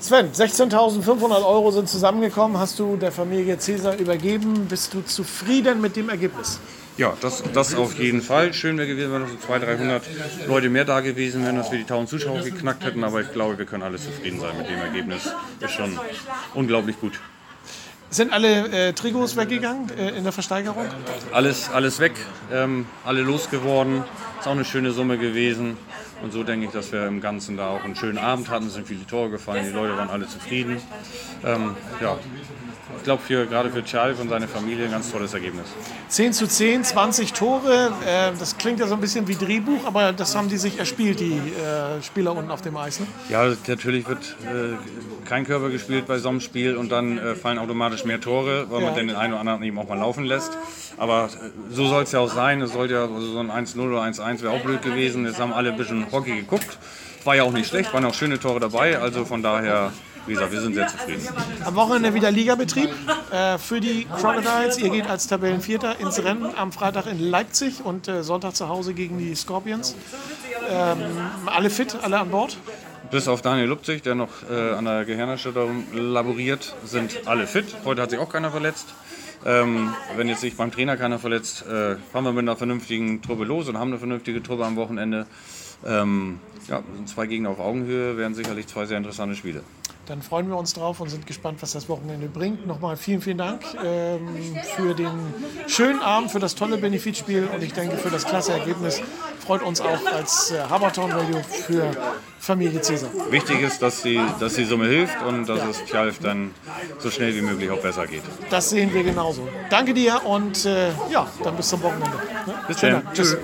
Sven, 16.500 Euro sind zusammengekommen. Hast du der Familie Cäsar übergeben? Bist du zufrieden mit dem Ergebnis? Ja, das, das auf jeden Fall. Schön wäre gewesen, wenn noch so 200, 300 Leute mehr da gewesen wären, dass wir die 1000 Zuschauer geknackt hätten. Aber ich glaube, wir können alle zufrieden sein mit dem Ergebnis. Ist schon unglaublich gut. Sind alle äh, Trigos weggegangen äh, in der Versteigerung? Alles, alles weg, ähm, alle losgeworden. Ist auch eine schöne Summe gewesen. Und so denke ich, dass wir im Ganzen da auch einen schönen Abend hatten. Es sind viele Tore gefallen, die Leute waren alle zufrieden. Ähm, ja, ich glaube, für, gerade für Charles und seine Familie ein ganz tolles Ergebnis. 10 zu 10, 20 Tore. Äh, das klingt ja so ein bisschen wie Drehbuch, aber das haben die sich erspielt, die äh, Spieler unten auf dem Eis. Ne? Ja, natürlich wird äh, kein Körper gespielt bei so einem Spiel und dann äh, fallen automatisch mehr Tore, weil Ja. man den einen oder anderen eben auch mal laufen lässt. Aber äh, so soll es ja auch sein. Es sollte ja also so ein 1-0 oder 1-1 wäre auch blöd gewesen. Jetzt haben alle ein bisschen Hockey geguckt. War ja auch nicht schlecht, waren auch schöne Tore dabei. Also von daher, wie gesagt, wir sind sehr zufrieden. Am Wochenende wieder Ligabetrieb äh, für die Crocodiles. Ihr geht als Tabellenvierter ins Rennen am Freitag in Leipzig und äh, Sonntag zu Hause gegen die Scorpions. Ähm, alle fit, alle an Bord? Bis auf Daniel Lupzig, der noch äh, an der Gehirnerschütterung laboriert, sind alle fit. Heute hat sich auch keiner verletzt. Ähm, wenn jetzt sich beim Trainer keiner verletzt, äh, fahren wir mit einer vernünftigen Truppe los und haben eine vernünftige Truppe am Wochenende. Ähm, ja, sind zwei Gegner auf Augenhöhe, werden sicherlich zwei sehr interessante Spiele. Dann freuen wir uns drauf und sind gespannt, was das Wochenende bringt. Nochmal vielen, vielen Dank ähm, für den schönen Abend, für das tolle Benefizspiel und ich denke für das klasse Ergebnis. Freut uns auch als äh, Habertown Radio für Familie Cäsar. Wichtig ist, dass die, dass die Summe hilft und dass es Tjalf dann so schnell wie möglich auch besser geht. Das sehen wir genauso. Danke dir und äh, ja, dann bis zum Wochenende. Ne? Bis dann. Tschüss.